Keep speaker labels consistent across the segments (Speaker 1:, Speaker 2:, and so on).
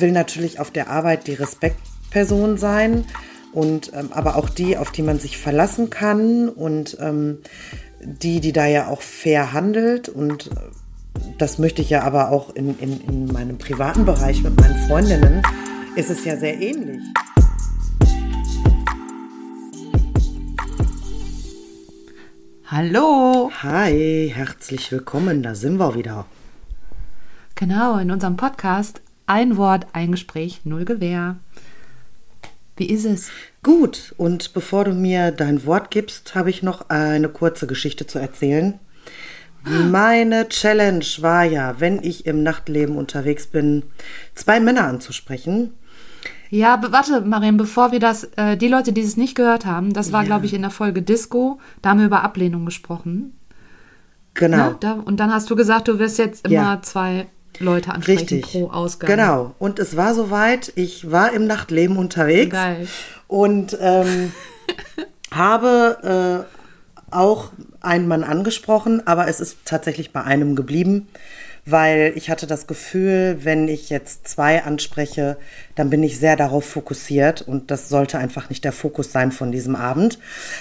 Speaker 1: will natürlich auf der Arbeit die Respektperson sein und ähm, aber auch die, auf die man sich verlassen kann und ähm, die, die da ja auch fair handelt und äh, das möchte ich ja aber auch in, in, in meinem privaten Bereich mit meinen Freundinnen, ist es ja sehr ähnlich.
Speaker 2: Hallo.
Speaker 1: Hi, herzlich willkommen, da sind wir wieder.
Speaker 2: Genau, in unserem Podcast Ein Wort, ein Gespräch, null Gewehr. Wie ist es?
Speaker 1: Gut, und bevor du mir dein Wort gibst, habe ich noch eine kurze Geschichte zu erzählen. Meine Challenge war ja, wenn ich im Nachtleben unterwegs bin, zwei Männer anzusprechen.
Speaker 2: Ja, warte, Mariam, bevor wir das, äh, die Leute, die es nicht gehört haben, das war, ja. glaube ich, in der Folge Disco, da haben wir über Ablehnung gesprochen.
Speaker 1: Genau.
Speaker 2: Ne? Da, und dann hast du gesagt, du wirst jetzt immer ja. zwei Leute ansprechen
Speaker 1: Richtig.
Speaker 2: pro Ausgang.
Speaker 1: Genau. Und es war soweit, ich war im Nachtleben unterwegs.
Speaker 2: Geil.
Speaker 1: Und ähm, habe äh, auch einen Mann angesprochen, aber es ist tatsächlich bei einem geblieben, weil ich hatte das Gefühl, wenn ich jetzt zwei anspreche, dann bin ich sehr darauf fokussiert und das sollte einfach nicht der Fokus sein von diesem Abend.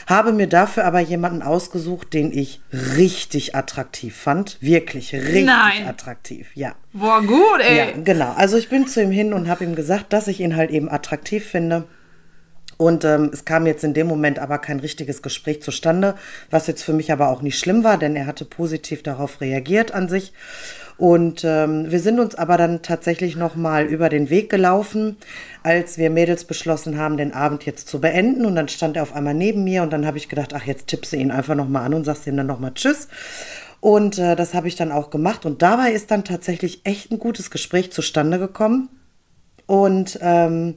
Speaker 1: Habe mir dafür aber jemanden ausgesucht, den ich richtig attraktiv fand, wirklich richtig
Speaker 2: Nein.
Speaker 1: attraktiv, ja.
Speaker 2: Boah, gut, ey.
Speaker 1: Ja, genau. Also ich bin zu ihm hin und habe ihm gesagt, dass ich ihn halt eben attraktiv finde. Und ähm, es kam jetzt in dem Moment aber kein richtiges Gespräch zustande, was jetzt für mich aber auch nicht schlimm war, denn er hatte positiv darauf reagiert an sich. Und ähm, wir sind uns aber dann tatsächlich noch mal über den Weg gelaufen, als wir Mädels beschlossen haben, den Abend jetzt zu beenden. Und dann stand er auf einmal neben mir und dann habe ich gedacht, ach, jetzt tippst du ihn einfach noch mal an und sagst ihm dann noch mal Tschüss. Und äh, das habe ich dann auch gemacht. Und dabei ist dann tatsächlich echt ein gutes Gespräch zustande gekommen. Und ähm,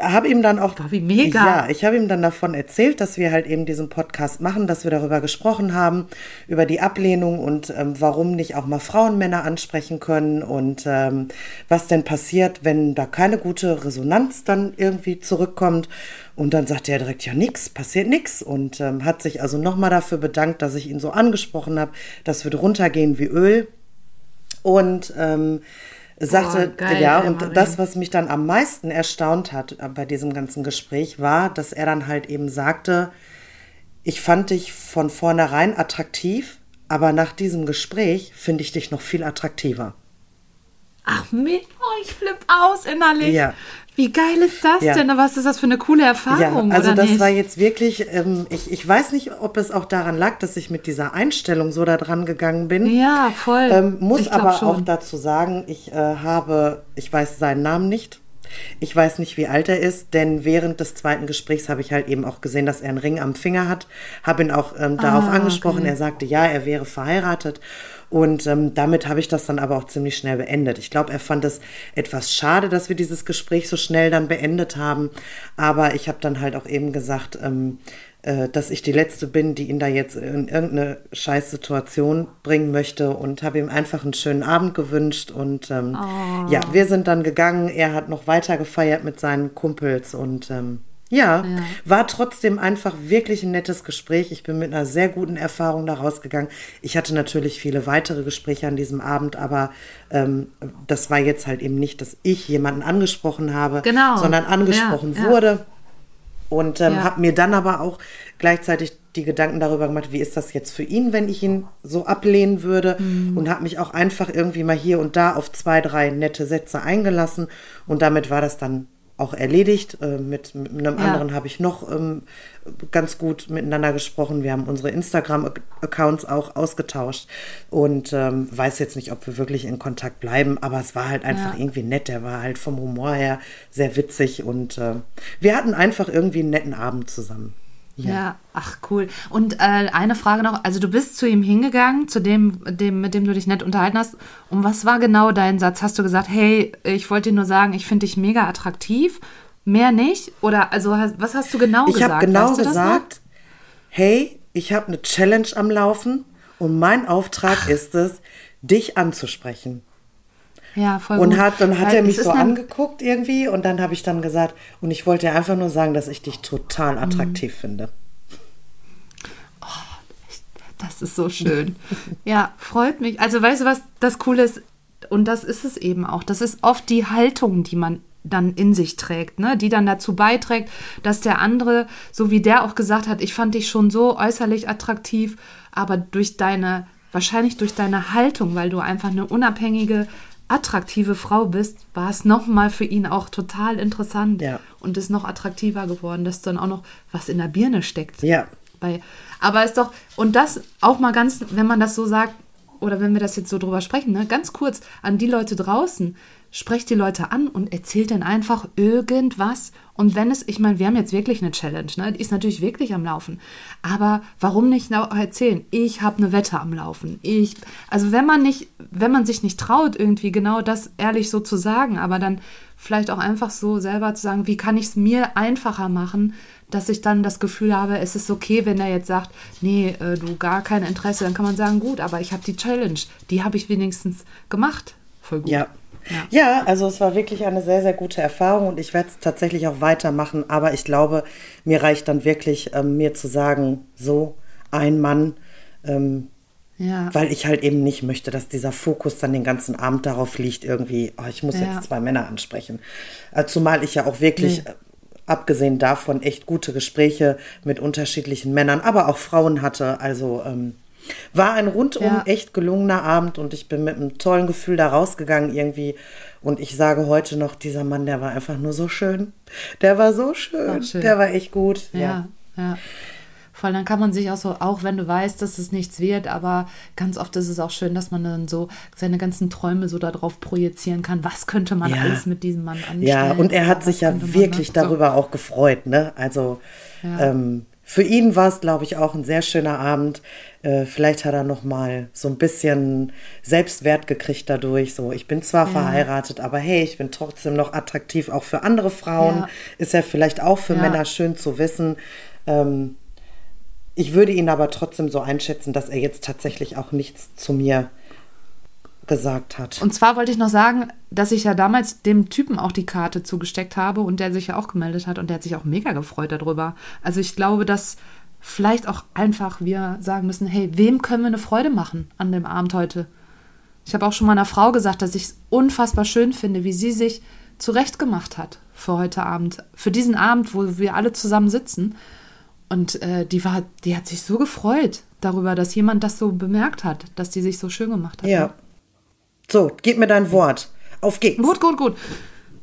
Speaker 1: habe ihm dann auch.
Speaker 2: Boah, wie mega.
Speaker 1: Ja, ich habe ihm dann davon erzählt, dass wir halt eben diesen Podcast machen, dass wir darüber gesprochen haben, über die Ablehnung und ähm, warum nicht auch mal Frauen Männer ansprechen können und ähm, was denn passiert, wenn da keine gute Resonanz dann irgendwie zurückkommt. Und dann sagte er direkt, ja, nix, passiert nix. Und ähm, hat sich also nochmal dafür bedankt, dass ich ihn so angesprochen habe. Das wird runtergehen wie Öl. Und ähm, sagte,
Speaker 2: oh, geil,
Speaker 1: ja, und das, was mich dann am meisten erstaunt hat äh, bei diesem ganzen Gespräch, war, dass er dann halt eben sagte, ich fand dich von vornherein attraktiv, aber nach diesem Gespräch finde ich dich noch viel attraktiver.
Speaker 2: Ach, mit, ich flipp aus innerlich.
Speaker 1: Ja.
Speaker 2: Wie geil ist das
Speaker 1: Ja.
Speaker 2: denn? Was ist das für eine coole Erfahrung?
Speaker 1: Ja, also das
Speaker 2: nicht?
Speaker 1: war jetzt wirklich, ähm, ich, ich weiß nicht, ob es auch daran lag, dass ich mit dieser Einstellung so da dran gegangen bin.
Speaker 2: Ja, voll.
Speaker 1: Ähm, muss aber
Speaker 2: schon.
Speaker 1: auch dazu sagen, ich äh, habe, ich weiß seinen Namen nicht. Ich weiß nicht, wie alt er ist, denn während des zweiten Gesprächs habe ich halt eben auch gesehen, dass er einen Ring am Finger hat. Habe ihn auch ähm, darauf
Speaker 2: Ah,
Speaker 1: angesprochen.
Speaker 2: okay.
Speaker 1: Er sagte, ja, er wäre verheiratet. Und ähm, damit habe ich das dann aber auch ziemlich schnell beendet. Ich glaube, er fand es etwas schade, dass wir dieses Gespräch so schnell dann beendet haben. Aber ich habe dann halt auch eben gesagt, ähm, äh, dass ich die Letzte bin, die ihn da jetzt in irgendeine Scheißsituation bringen möchte und habe ihm einfach einen schönen Abend gewünscht. Und ähm,
Speaker 2: Oh.
Speaker 1: ja, wir sind dann gegangen. Er hat noch weiter gefeiert mit seinen Kumpels und ähm, ja,
Speaker 2: Ja.
Speaker 1: war trotzdem einfach wirklich ein nettes Gespräch. Ich bin mit einer sehr guten Erfahrung da rausgegangen. Ich hatte natürlich viele weitere Gespräche an diesem Abend, aber ähm, das war jetzt halt eben nicht, dass ich jemanden angesprochen habe,
Speaker 2: Genau.
Speaker 1: sondern angesprochen
Speaker 2: Ja, ja.
Speaker 1: wurde. Und ähm, habe mir dann aber auch gleichzeitig die Gedanken darüber gemacht, wie ist das jetzt für ihn, wenn ich ihn so ablehnen würde.
Speaker 2: Mhm.
Speaker 1: Und habe mich auch einfach irgendwie mal hier und da auf zwei, drei nette Sätze eingelassen. Und damit war das dann auch erledigt. Äh, mit, mit einem
Speaker 2: Ja.
Speaker 1: anderen habe ich noch ähm, ganz gut miteinander gesprochen. Wir haben unsere Instagram-Accounts auch ausgetauscht und ähm, weiß jetzt nicht, ob wir wirklich in Kontakt bleiben, aber es war halt einfach
Speaker 2: Ja.
Speaker 1: irgendwie nett. Der war halt vom Humor her sehr witzig und äh, wir hatten einfach irgendwie einen netten Abend zusammen.
Speaker 2: Ja. ach cool. Und äh, eine Frage noch, also du bist zu ihm hingegangen, zu dem, dem, mit dem du dich nett unterhalten hast. Und was war genau dein Satz? Hast du gesagt, hey, ich wollte dir nur sagen, ich finde dich mega attraktiv? Mehr nicht? Oder also was hast du genau
Speaker 1: Ich
Speaker 2: gesagt?
Speaker 1: habe genau
Speaker 2: Weißt
Speaker 1: gesagt, hey, ich habe eine Challenge am Laufen und mein Auftrag ist es, dich anzusprechen.
Speaker 2: Ja, voll
Speaker 1: Und
Speaker 2: gut.
Speaker 1: hat, dann hat
Speaker 2: Weil
Speaker 1: er mich so angeguckt irgendwie und dann habe ich dann gesagt, und ich wollte einfach nur sagen, dass ich dich total
Speaker 2: Mhm.
Speaker 1: attraktiv finde.
Speaker 2: Das ist so schön. ja, freut mich. Also weißt du, was das Coole ist? und das ist es eben auch. Das ist oft die Haltung, die man dann in sich trägt, ne? die dann dazu beiträgt, dass der andere, so wie der auch gesagt hat, ich fand dich schon so äußerlich attraktiv, aber durch deine, wahrscheinlich durch deine Haltung, weil du einfach eine unabhängige, attraktive Frau bist, war es nochmal für ihn auch total interessant
Speaker 1: Ja.
Speaker 2: und ist noch attraktiver geworden, dass dann auch noch was in der Birne steckt.
Speaker 1: Ja.
Speaker 2: Bei, aber ist doch, und das auch mal ganz, wenn man das so sagt, oder wenn wir das jetzt so drüber sprechen, ne, ganz kurz an die Leute draußen, sprecht die Leute an und erzählt dann einfach irgendwas. Und wenn es, ich meine, wir haben jetzt wirklich eine Challenge, ne? Die ist natürlich wirklich am Laufen. Aber warum nicht erzählen? Ich habe eine Wette am Laufen. Ich, also wenn man nicht, wenn man sich nicht traut, irgendwie genau das ehrlich so zu sagen, aber dann vielleicht auch einfach so selber zu sagen, wie kann ich es mir einfacher machen, dass ich dann das Gefühl habe, es ist okay, wenn er jetzt sagt, nee, äh, du gar kein Interesse, dann kann man sagen, gut, aber ich habe die Challenge, die habe ich wenigstens gemacht. Voll gut.
Speaker 1: Ja. Ja, also es war wirklich eine sehr, sehr gute Erfahrung und ich werde es tatsächlich auch weitermachen. Aber ich glaube, mir reicht dann wirklich, ähm, mir zu sagen, so ein Mann, ähm,
Speaker 2: Ja.
Speaker 1: weil ich halt eben nicht möchte, dass dieser Fokus dann den ganzen Abend darauf liegt, irgendwie, oh, ich muss
Speaker 2: Ja.
Speaker 1: jetzt zwei Männer ansprechen. Äh, zumal ich ja auch wirklich,
Speaker 2: Nee.
Speaker 1: Abgesehen davon, echt gute Gespräche mit unterschiedlichen Männern, aber auch Frauen hatte. Also ähm, war ein rundum
Speaker 2: Ja.
Speaker 1: echt gelungener Abend und ich bin mit einem tollen Gefühl da rausgegangen irgendwie. Und ich sage heute noch, dieser Mann, der war einfach nur so schön. Der war so schön.
Speaker 2: Ach, schön.
Speaker 1: Der war echt gut.
Speaker 2: Ja, ja. Voll, dann kann man sich auch so, auch wenn du weißt, dass es nichts wird, aber ganz oft ist es auch schön, dass man dann so seine ganzen Träume so darauf projizieren kann. Was könnte man
Speaker 1: Ja.
Speaker 2: alles mit diesem Mann anstellen?
Speaker 1: Ja, und er hat sich ja wirklich darüber auch gefreut, ne? Also
Speaker 2: Ja.
Speaker 1: ähm, für ihn war es, glaube ich, auch ein sehr schöner Abend. Äh, vielleicht hat er noch mal so ein bisschen Selbstwert gekriegt dadurch. So, ich bin zwar
Speaker 2: Ja.
Speaker 1: verheiratet, aber hey, ich bin trotzdem noch attraktiv auch für andere Frauen.
Speaker 2: Ja.
Speaker 1: Ist ja vielleicht auch für. Männer schön zu wissen. Ähm, ich würde ihn aber trotzdem so einschätzen, dass er jetzt tatsächlich auch nichts zu mir gesagt hat.
Speaker 2: Und zwar wollte ich noch sagen, dass ich ja damals dem Typen auch die Karte zugesteckt habe und der sich ja auch gemeldet hat und der hat sich auch mega gefreut darüber. Also ich glaube, dass vielleicht auch einfach wir sagen müssen, hey, wem können wir eine Freude machen an dem Abend heute? Ich habe auch schon mal einer Frau gesagt, dass ich es unfassbar schön finde, wie sie sich zurechtgemacht hat für heute Abend, für diesen Abend, wo wir alle zusammen sitzen. Und äh, die war, die hat sich so gefreut darüber, dass jemand das so bemerkt hat, dass die sich so schön gemacht hat.
Speaker 1: ja. So, gib mir dein Wort. Auf geht's.
Speaker 2: Gut, gut, gut.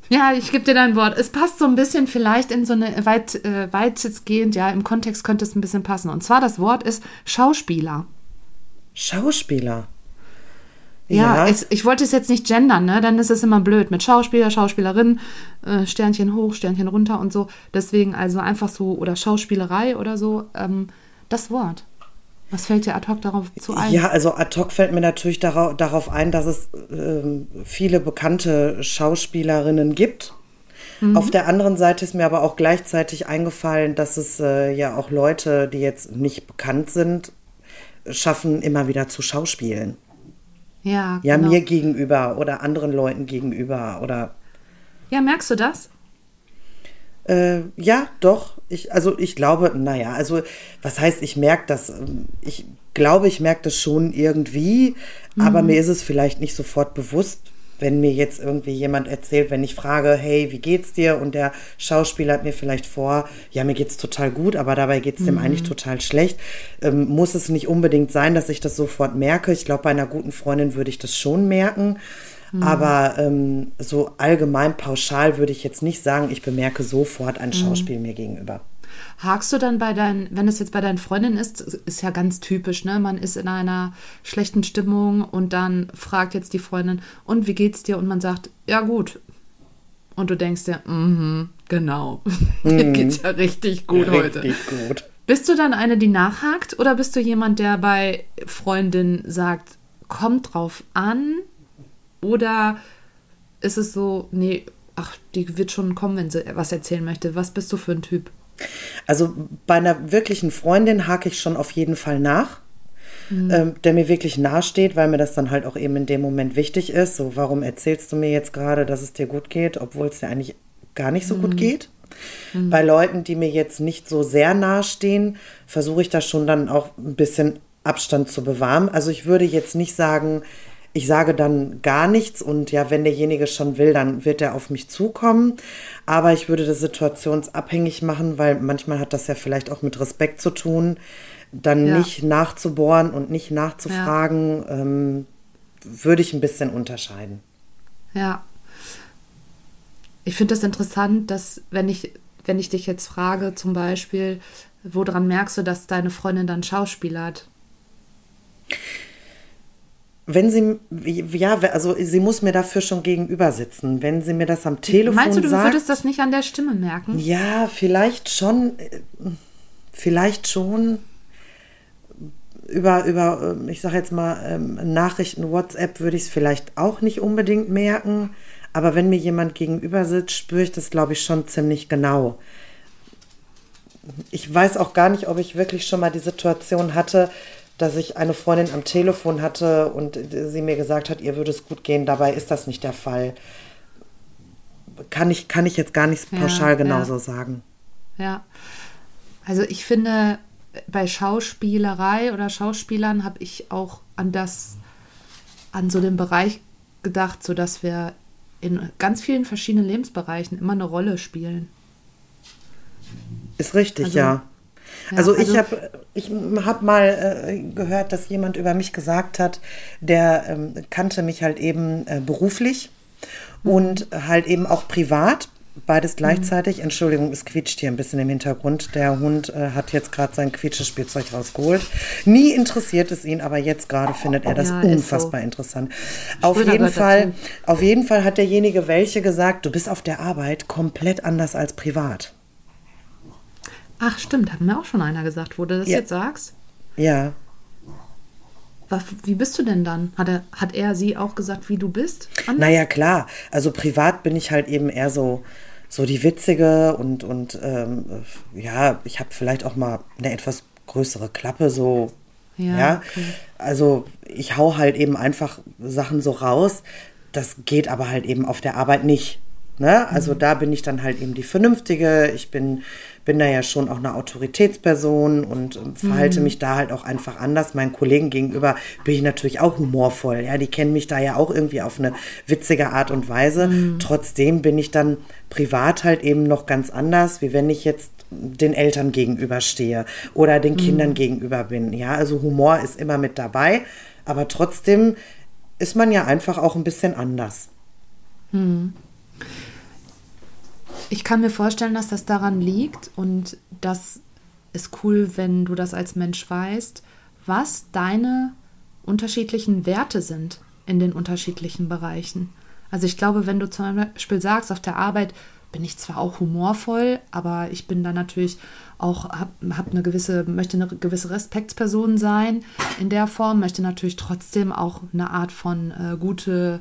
Speaker 2: Ja, ich gebe dir dein Wort. Es passt so ein bisschen vielleicht in so eine weit, äh, weitestgehend, ja, im Kontext könnte es ein bisschen passen. Und zwar das Wort ist Schauspieler.
Speaker 1: Schauspieler.
Speaker 2: Ja, Ich, ich wollte es jetzt nicht gendern, ne? Dann ist es immer blöd mit Schauspieler, Schauspielerin, äh, Sternchen hoch, Sternchen runter und so. Deswegen also einfach so, oder Schauspielerei oder so, ähm, das Wort. Was fällt dir ad hoc darauf zu ein?
Speaker 1: Ja, also ad hoc fällt mir natürlich darauf, darauf ein, dass es ähm, viele bekannte Schauspielerinnen gibt.
Speaker 2: Mhm.
Speaker 1: Auf der anderen Seite ist mir aber auch gleichzeitig eingefallen, dass es äh, ja auch Leute, die jetzt nicht bekannt sind, schaffen, immer wieder zu schauspielen.
Speaker 2: Ja,
Speaker 1: Ja,
Speaker 2: genau.
Speaker 1: mir gegenüber oder anderen Leuten gegenüber oder
Speaker 2: ja, merkst du das?
Speaker 1: Äh, ja, doch. Ich, also ich glaube, naja, also was heißt, ich merke das, ich glaube, ich merke das schon irgendwie, aber mir ist es vielleicht nicht sofort bewusst, wenn mir jetzt irgendwie jemand erzählt, wenn ich frage, hey, wie geht's dir? Und der Schauspieler hat mir vielleicht vor, ja, mir geht's total gut, aber dabei geht's dem eigentlich total schlecht. Ähm, muss es nicht unbedingt sein, dass ich das sofort merke. Ich glaube, bei einer guten Freundin würde ich das schon merken. Aber ähm, so allgemein pauschal würde ich jetzt nicht sagen, ich bemerke sofort ein Schauspiel mir gegenüber.
Speaker 2: Hakst du dann bei deinen, wenn es jetzt bei deinen Freundinnen ist, ist ja ganz typisch, ne? Man ist in einer schlechten Stimmung und dann fragt jetzt die Freundin, und wie geht's dir? Und man sagt, ja gut. Und du denkst dir, mhm, genau. Dir geht's ja richtig gut heute.
Speaker 1: Richtig gut.
Speaker 2: Bist du dann eine, die nachhakt oder bist du jemand, der bei Freundin sagt, kommt drauf an? Oder ist es so, nee, ach, die wird schon kommen, wenn sie was erzählen möchte. Was bist du für ein Typ?
Speaker 1: Also bei einer wirklichen Freundin hake ich schon auf jeden Fall nach, ähm, der mir wirklich nahesteht, weil mir das dann halt auch eben in dem Moment wichtig ist. So, warum erzählst du mir jetzt gerade, dass es dir gut geht, obwohl es dir eigentlich gar nicht so gut geht? Bei Leuten, die mir jetzt nicht so sehr nahestehen, versuche ich da schon dann auch ein bisschen Abstand zu bewahren. Also ich würde jetzt nicht sagen, Ich sage dann gar nichts und ja, wenn derjenige schon will, dann wird er auf mich zukommen. Aber ich würde das situationsabhängig machen, weil manchmal hat das ja vielleicht auch mit Respekt zu tun, dann ja. nicht nachzubohren und nicht nachzufragen, ja. ähm, würde ich ein bisschen unterscheiden.
Speaker 2: Ja. Ich finde das interessant, dass wenn ich, wenn ich dich jetzt frage, zum Beispiel, woran merkst du, dass deine Freundin dann Schauspiel hat?
Speaker 1: Wenn sie, ja, also sie muss mir dafür schon gegenüber sitzen. Wenn sie mir das am Telefon sagt.
Speaker 2: Meinst du, du sagt, würdest das nicht an der Stimme merken?
Speaker 1: Ja, vielleicht schon, vielleicht schon über, über ich sage jetzt mal, ähm, Nachrichten, WhatsApp würde ich es vielleicht auch nicht unbedingt merken. Aber wenn mir jemand gegenüber sitzt, spüre ich das, glaube ich, schon ziemlich genau. Ich weiß auch gar nicht, ob ich wirklich schon mal die Situation hatte, dass ich eine Freundin am Telefon hatte und sie mir gesagt hat, ihr würde es gut gehen. Dabei ist das nicht der Fall. Kann ich, kann ich jetzt gar nicht pauschal ja, genauso ja. sagen.
Speaker 2: Ja. Also ich finde, bei Schauspielerei oder Schauspielern habe ich auch an das, an so den Bereich gedacht, so dass wir in ganz vielen verschiedenen Lebensbereichen immer eine Rolle spielen.
Speaker 1: Ist richtig, also, ja. Also, also ich habe ich hab mal äh, gehört, dass jemand über mich gesagt hat, der ähm, kannte mich halt eben äh, beruflich mhm. und halt eben auch privat. Beides mhm. gleichzeitig. Mhm. Entschuldigung, es quietscht hier ein bisschen im Hintergrund. Der Hund äh, hat jetzt gerade sein Quietschespielzeug rausgeholt. Nie interessiert es ihn, aber jetzt gerade findet er das ja, unfassbar so. interessant. Auf jeden Fall, auf jeden Fall hat derjenige welche gesagt, du bist auf der Arbeit komplett anders als privat.
Speaker 2: Ach, stimmt, hat mir auch schon einer gesagt, wo du das ja. jetzt sagst.
Speaker 1: Ja.
Speaker 2: Was, wie bist du denn dann? Hat er, hat er sie auch gesagt, wie du bist?
Speaker 1: Anders? Naja, klar. Also privat bin ich halt eben eher so, so die Witzige und, und ähm, ja, ich habe vielleicht auch mal eine etwas größere Klappe, so. Ja. ja? Okay. Also ich hau halt eben einfach Sachen so raus. Das geht aber halt eben auf der Arbeit nicht. Ne? Also mhm. da bin ich dann halt eben die Vernünftige. Ich bin, bin da ja schon auch eine Autoritätsperson und ähm, verhalte mhm. mich da halt auch einfach anders. Meinen Kollegen gegenüber bin ich natürlich auch humorvoll. Ja, die kennen mich da ja auch irgendwie auf eine witzige Art und Weise. Mhm. Trotzdem bin ich dann privat halt eben noch ganz anders, wie wenn ich jetzt den Eltern gegenüberstehe oder den Kindern mhm. gegenüber bin. Ja, also Humor ist immer mit dabei, aber trotzdem ist man ja einfach auch ein bisschen anders.
Speaker 2: Ich kann mir vorstellen, dass das daran liegt und das ist cool, wenn du das als Mensch weißt, was deine unterschiedlichen Werte sind in den unterschiedlichen Bereichen. Also ich glaube, wenn du zum Beispiel sagst, auf der Arbeit bin ich zwar auch humorvoll, aber ich bin da natürlich auch, hab, hab eine gewisse, möchte eine gewisse Respektsperson sein in der Form, möchte natürlich trotzdem auch eine Art von äh, gute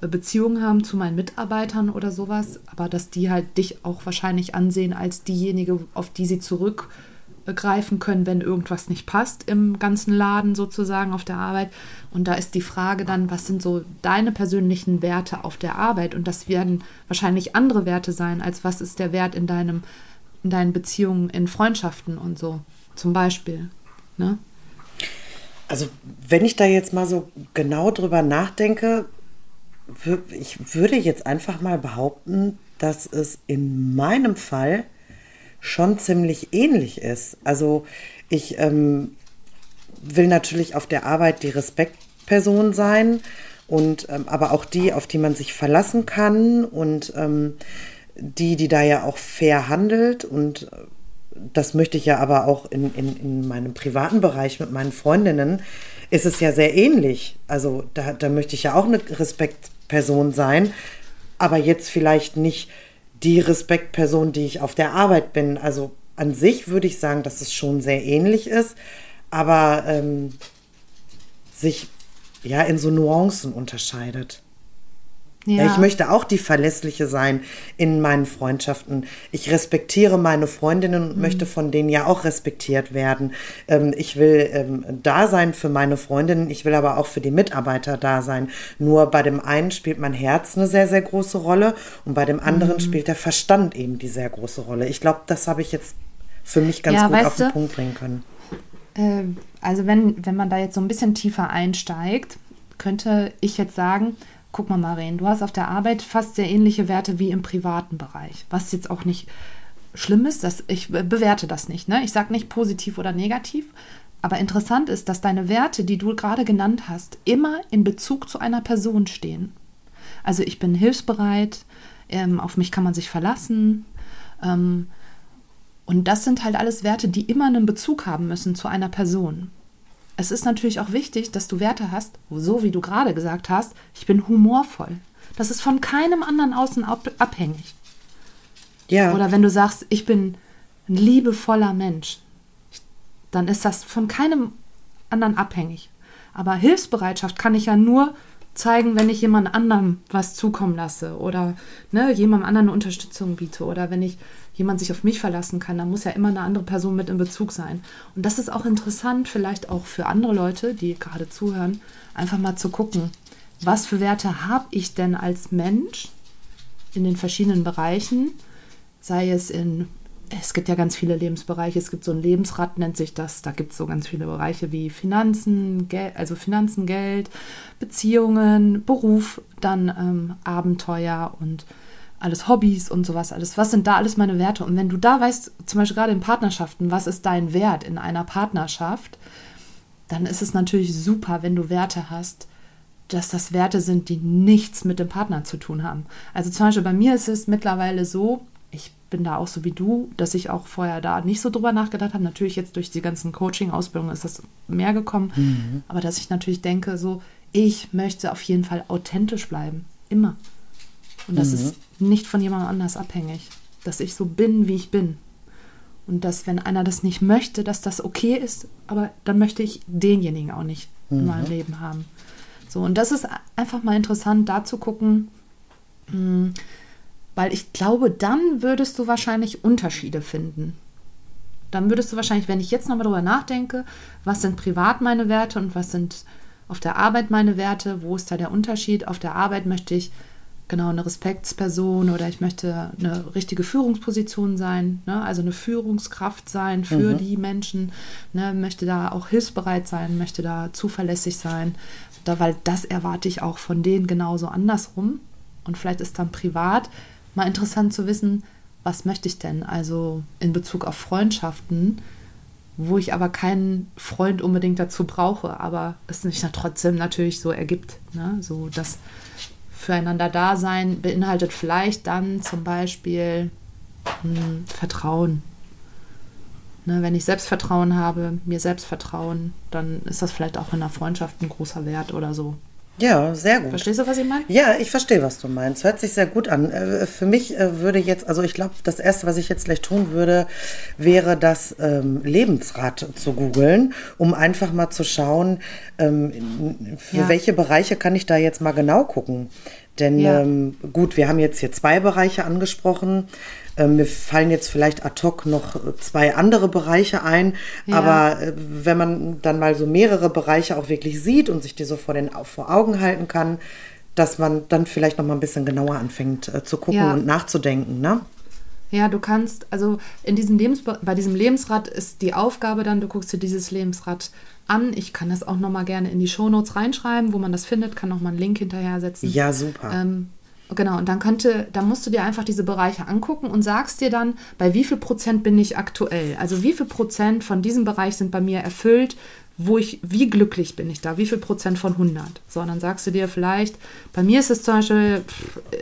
Speaker 2: Beziehungen haben zu meinen Mitarbeitern oder sowas, aber dass die halt dich auch wahrscheinlich ansehen als diejenige, auf die sie zurückgreifen können, wenn irgendwas nicht passt im ganzen Laden sozusagen auf der Arbeit. Und da ist die Frage dann, was sind so deine persönlichen Werte auf der Arbeit? Und das werden wahrscheinlich andere Werte sein, als was ist der Wert in deinem, in deinen Beziehungen, in Freundschaften und so, zum Beispiel. Ne?
Speaker 1: Also, wenn ich da jetzt mal so genau drüber nachdenke, ich würde jetzt einfach mal behaupten, dass es in meinem Fall schon ziemlich ähnlich ist. Also ich ähm, will natürlich auf der Arbeit die Respektperson sein und ähm, aber auch die, auf die man sich verlassen kann und ähm, die, die da ja auch fair handelt und äh, das möchte ich ja aber auch in, in, in meinem privaten Bereich mit meinen Freundinnen, ist es ja sehr ähnlich. Also da, da möchte ich ja auch eine Respekt, Person sein, aber jetzt vielleicht nicht die Respektperson, die ich auf der Arbeit bin. Also an sich würde ich sagen, dass es schon sehr ähnlich ist, aber ähm, sich ja in so Nuancen unterscheidet. Ja. Ich möchte auch die Verlässliche sein in meinen Freundschaften. Ich respektiere meine Freundinnen und mhm. möchte von denen ja auch respektiert werden. Ähm, ich will ähm, da sein für meine Freundinnen, ich will aber auch für die Mitarbeiter da sein. Nur bei dem einen spielt mein Herz eine sehr, sehr große Rolle und bei dem anderen mhm. spielt der Verstand eben die sehr große Rolle. Ich glaube, das habe ich jetzt für mich ganz ja, gut auf den du, Punkt bringen können.
Speaker 2: Äh, also wenn, wenn man da jetzt so ein bisschen tiefer einsteigt, könnte ich jetzt sagen, guck mal, Maren, du hast auf der Arbeit fast sehr ähnliche Werte wie im privaten Bereich, was jetzt auch nicht schlimm ist. Dass ich bewerte das nicht. Ne? Ich sage nicht positiv oder negativ. Aber interessant ist, dass deine Werte, die du gerade genannt hast, immer in Bezug zu einer Person stehen. Also ich bin hilfsbereit, ähm, auf mich kann man sich verlassen. Ähm, und das sind halt alles Werte, die immer einen Bezug haben müssen zu einer Person. Es ist natürlich auch wichtig, dass du Werte hast, so wie du gerade gesagt hast, ich bin humorvoll. Das ist von keinem anderen außen abhängig. Ja. Oder wenn du sagst, ich bin ein liebevoller Mensch dann ist das von keinem anderen abhängig. Aber Hilfsbereitschaft kann ich ja nur zeigen, wenn ich jemand anderem was zukommen lasse oder ne, jemandem anderen eine Unterstützung biete oder wenn ich jemand sich auf mich verlassen kann, dann muss ja immer eine andere Person mit in Bezug sein. Und das ist auch interessant, vielleicht auch für andere Leute, die gerade zuhören, einfach mal zu gucken, was für Werte habe ich denn als Mensch in den verschiedenen Bereichen, sei es in es gibt ja ganz viele Lebensbereiche. Es gibt so ein Lebensrad, nennt sich das. Da gibt es so ganz viele Bereiche wie Finanzen, Gel also Finanzen, Geld, Beziehungen, Beruf, dann ähm, Abenteuer und alles Hobbys und sowas alles. Was sind da alles meine Werte? Und wenn du da weißt, zum Beispiel gerade in Partnerschaften, was ist dein Wert in einer Partnerschaft, dann ist es natürlich super, wenn du Werte hast, dass das Werte sind, die nichts mit dem Partner zu tun haben. Also zum Beispiel bei mir ist es mittlerweile so, ich bin da auch so wie du, dass ich auch vorher da nicht so drüber nachgedacht habe. Natürlich jetzt durch die ganzen Coaching-Ausbildungen ist das mehr gekommen. Mhm. Aber dass ich natürlich denke, so, ich möchte auf jeden Fall authentisch bleiben. Immer. Und das mhm. ist nicht von jemandem anders abhängig. Dass ich so bin, wie ich bin. Und dass, wenn einer das nicht möchte, dass das okay ist, aber dann möchte ich denjenigen auch nicht mhm. in meinem Leben haben. So, und das ist einfach mal interessant, da zu gucken, mh, hm, weil ich glaube, dann würdest du wahrscheinlich Unterschiede finden. Dann würdest du wahrscheinlich, wenn ich jetzt nochmal darüber nachdenke, was sind privat meine Werte und was sind auf der Arbeit meine Werte, wo ist da der Unterschied? Auf der Arbeit möchte ich genau eine Respektsperson oder ich möchte eine richtige Führungsposition sein, ne? also eine Führungskraft sein für mhm. die Menschen, ne? möchte da auch hilfsbereit sein, möchte da zuverlässig sein, da, weil das erwarte ich auch von denen genauso andersrum. Und vielleicht ist dann privat mal interessant zu wissen, was möchte ich denn? Also in Bezug auf Freundschaften, wo ich aber keinen Freund unbedingt dazu brauche, aber es sich dann trotzdem natürlich so ergibt. Ne? So das Füreinander-Dasein beinhaltet vielleicht dann zum Beispiel hm, Vertrauen. Ne, wenn ich Selbstvertrauen habe, mir Selbstvertrauen, dann ist das vielleicht auch in einer Freundschaft ein großer Wert oder so.
Speaker 1: Ja, sehr gut.
Speaker 2: Verstehst du, was ich meine?
Speaker 1: Ja, ich verstehe, was du meinst. Hört sich sehr gut an. Äh, für mich äh, würde jetzt, also ich glaube, das Erste, was ich jetzt gleich tun würde, wäre das ähm, Lebensrad zu googeln, um einfach mal zu schauen, ähm, für ja. welche Bereiche kann ich da jetzt mal genau gucken. Denn ja. ähm, gut, wir haben jetzt hier zwei Bereiche angesprochen. Ähm, mir fallen jetzt vielleicht ad hoc noch zwei andere Bereiche ein. Ja. Aber äh, wenn man dann mal so mehrere Bereiche auch wirklich sieht und sich die so vor, den, vor Augen halten kann, dass man dann vielleicht noch mal ein bisschen genauer anfängt äh, zu gucken ja. und nachzudenken, ne?
Speaker 2: Ja, du kannst, also in diesem Lebens, bei diesem Lebensrad ist die Aufgabe dann, du guckst dir dieses Lebensrad an. Ich kann das auch noch mal gerne in die Shownotes reinschreiben, wo man das findet, kann noch mal einen Link hinterher setzen.
Speaker 1: Ja, super.
Speaker 2: Ähm, Genau, und dann könnte, dann musst du dir einfach diese Bereiche angucken und sagst dir dann, bei wie viel Prozent bin ich aktuell? Also wie viel Prozent von diesem Bereich sind bei mir erfüllt, wo ich, wie glücklich bin ich da? Wie viel Prozent von 100? So, und dann sagst du dir vielleicht, bei mir ist es zum Beispiel,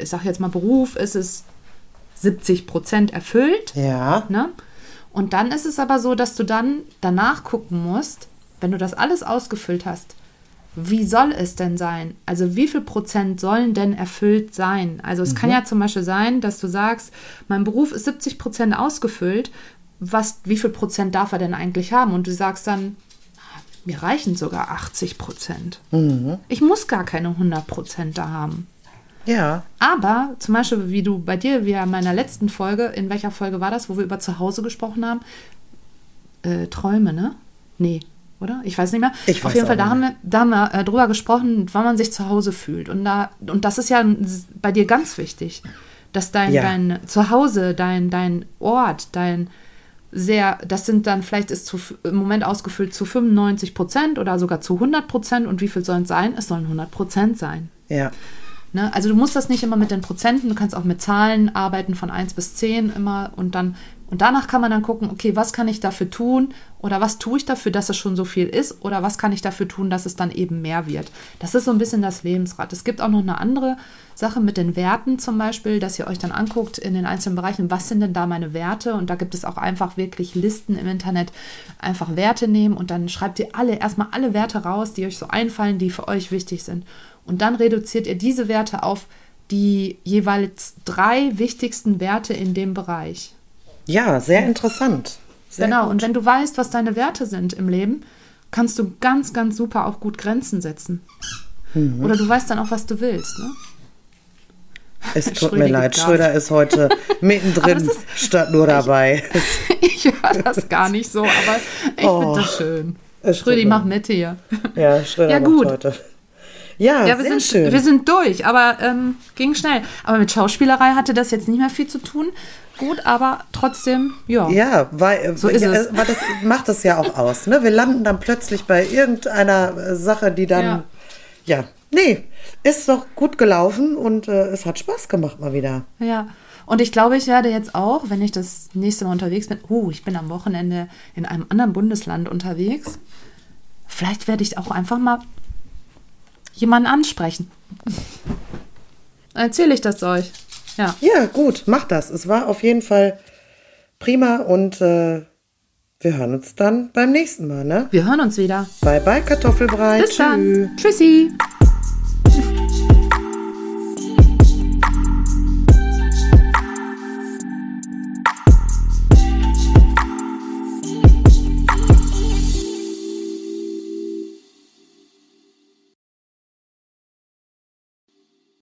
Speaker 2: ich sage jetzt mal Beruf, ist es 70 Prozent erfüllt.
Speaker 1: Ja.
Speaker 2: Ne? Und dann ist es aber so, dass du dann danach gucken musst, wenn du das alles ausgefüllt hast, wie soll es denn sein? Also wie viel Prozent sollen denn erfüllt sein? Also es mhm. kann ja zum Beispiel sein, dass du sagst, mein Beruf ist 70 Prozent ausgefüllt. Was, wie viel Prozent darf er denn eigentlich haben? Und du sagst dann, mir reichen sogar 80 Prozent. Mhm. Ich muss gar keine 100 Prozent da haben.
Speaker 1: Ja.
Speaker 2: Aber zum Beispiel, wie du bei dir, wie in meiner letzten Folge, in welcher Folge war das, wo wir über Zuhause gesprochen haben? Äh, Träume, ne? Nee, oder? Ich weiß nicht mehr. Ich Auf jeden Fall, da haben, wir, da haben wir äh, drüber gesprochen, wann man sich zu Hause fühlt. Und, da, und das ist ja bei dir ganz wichtig, dass dein, ja. dein Zuhause, dein, dein Ort, dein, sehr, das sind dann vielleicht ist zu, im Moment ausgefüllt zu 95 Prozent oder sogar zu 100 Prozent. Und wie viel sollen es sein? Es sollen 100 Prozent sein.
Speaker 1: Ja.
Speaker 2: Ne? Also du musst das nicht immer mit den Prozenten, du kannst auch mit Zahlen arbeiten von 1 bis 10 immer und dann und danach kann man dann gucken, okay, was kann ich dafür tun oder was tue ich dafür, dass es schon so viel ist oder was kann ich dafür tun, dass es dann eben mehr wird. Das ist so ein bisschen das Lebensrad. Es gibt auch noch eine andere Sache mit den Werten zum Beispiel, dass ihr euch dann anguckt in den einzelnen Bereichen, was sind denn da meine Werte und da gibt es auch einfach wirklich Listen im Internet, einfach Werte nehmen und dann schreibt ihr alle, erstmal alle Werte raus, die euch so einfallen, die für euch wichtig sind. Und dann reduziert ihr diese Werte auf die jeweils drei wichtigsten Werte in dem Bereich.
Speaker 1: Ja, sehr interessant. Sehr
Speaker 2: genau,
Speaker 1: gut.
Speaker 2: und wenn du weißt, was deine Werte sind im Leben, kannst du ganz, ganz super auch gut Grenzen setzen.
Speaker 1: Mhm.
Speaker 2: Oder du weißt dann auch, was du willst. Ne?
Speaker 1: Es tut
Speaker 2: Schröder
Speaker 1: mir leid. Schröder ist heute mittendrin,
Speaker 2: ist-
Speaker 1: statt nur dabei.
Speaker 2: Ich höre das gar nicht so, aber ich
Speaker 1: Oh,
Speaker 2: finde das schön. Schrödi, mach mit hier.
Speaker 1: Ja, Schröder
Speaker 2: Ja,
Speaker 1: macht
Speaker 2: gut.
Speaker 1: heute. Ja,
Speaker 2: Ja, wir sind,
Speaker 1: schön.
Speaker 2: wir sind durch, aber ähm, ging schnell. Aber mit Schauspielerei hatte das jetzt nicht mehr viel zu tun. Gut, aber trotzdem, ja.
Speaker 1: Ja, weil,
Speaker 2: So ist
Speaker 1: ja,
Speaker 2: es.
Speaker 1: das macht es ja auch aus. Ne? Wir landen dann plötzlich bei irgendeiner äh, Sache, die dann, ja,
Speaker 2: Ja.
Speaker 1: nee, ist doch gut gelaufen und äh, es hat Spaß gemacht mal wieder.
Speaker 2: Ja. Und ich glaube, ich werde jetzt auch, wenn ich das nächste Mal unterwegs bin, oh, ich bin am Wochenende in einem anderen Bundesland unterwegs. Vielleicht werde ich auch einfach mal jemanden ansprechen. Erzähle ich das euch. Ja.
Speaker 1: Ja, gut, mach das. Es war auf jeden Fall prima und äh, wir hören uns dann beim nächsten Mal. Ne?
Speaker 2: Wir hören uns wieder.
Speaker 1: Bye bye, Kartoffelbrei.
Speaker 2: Bis dann. Tschüssi.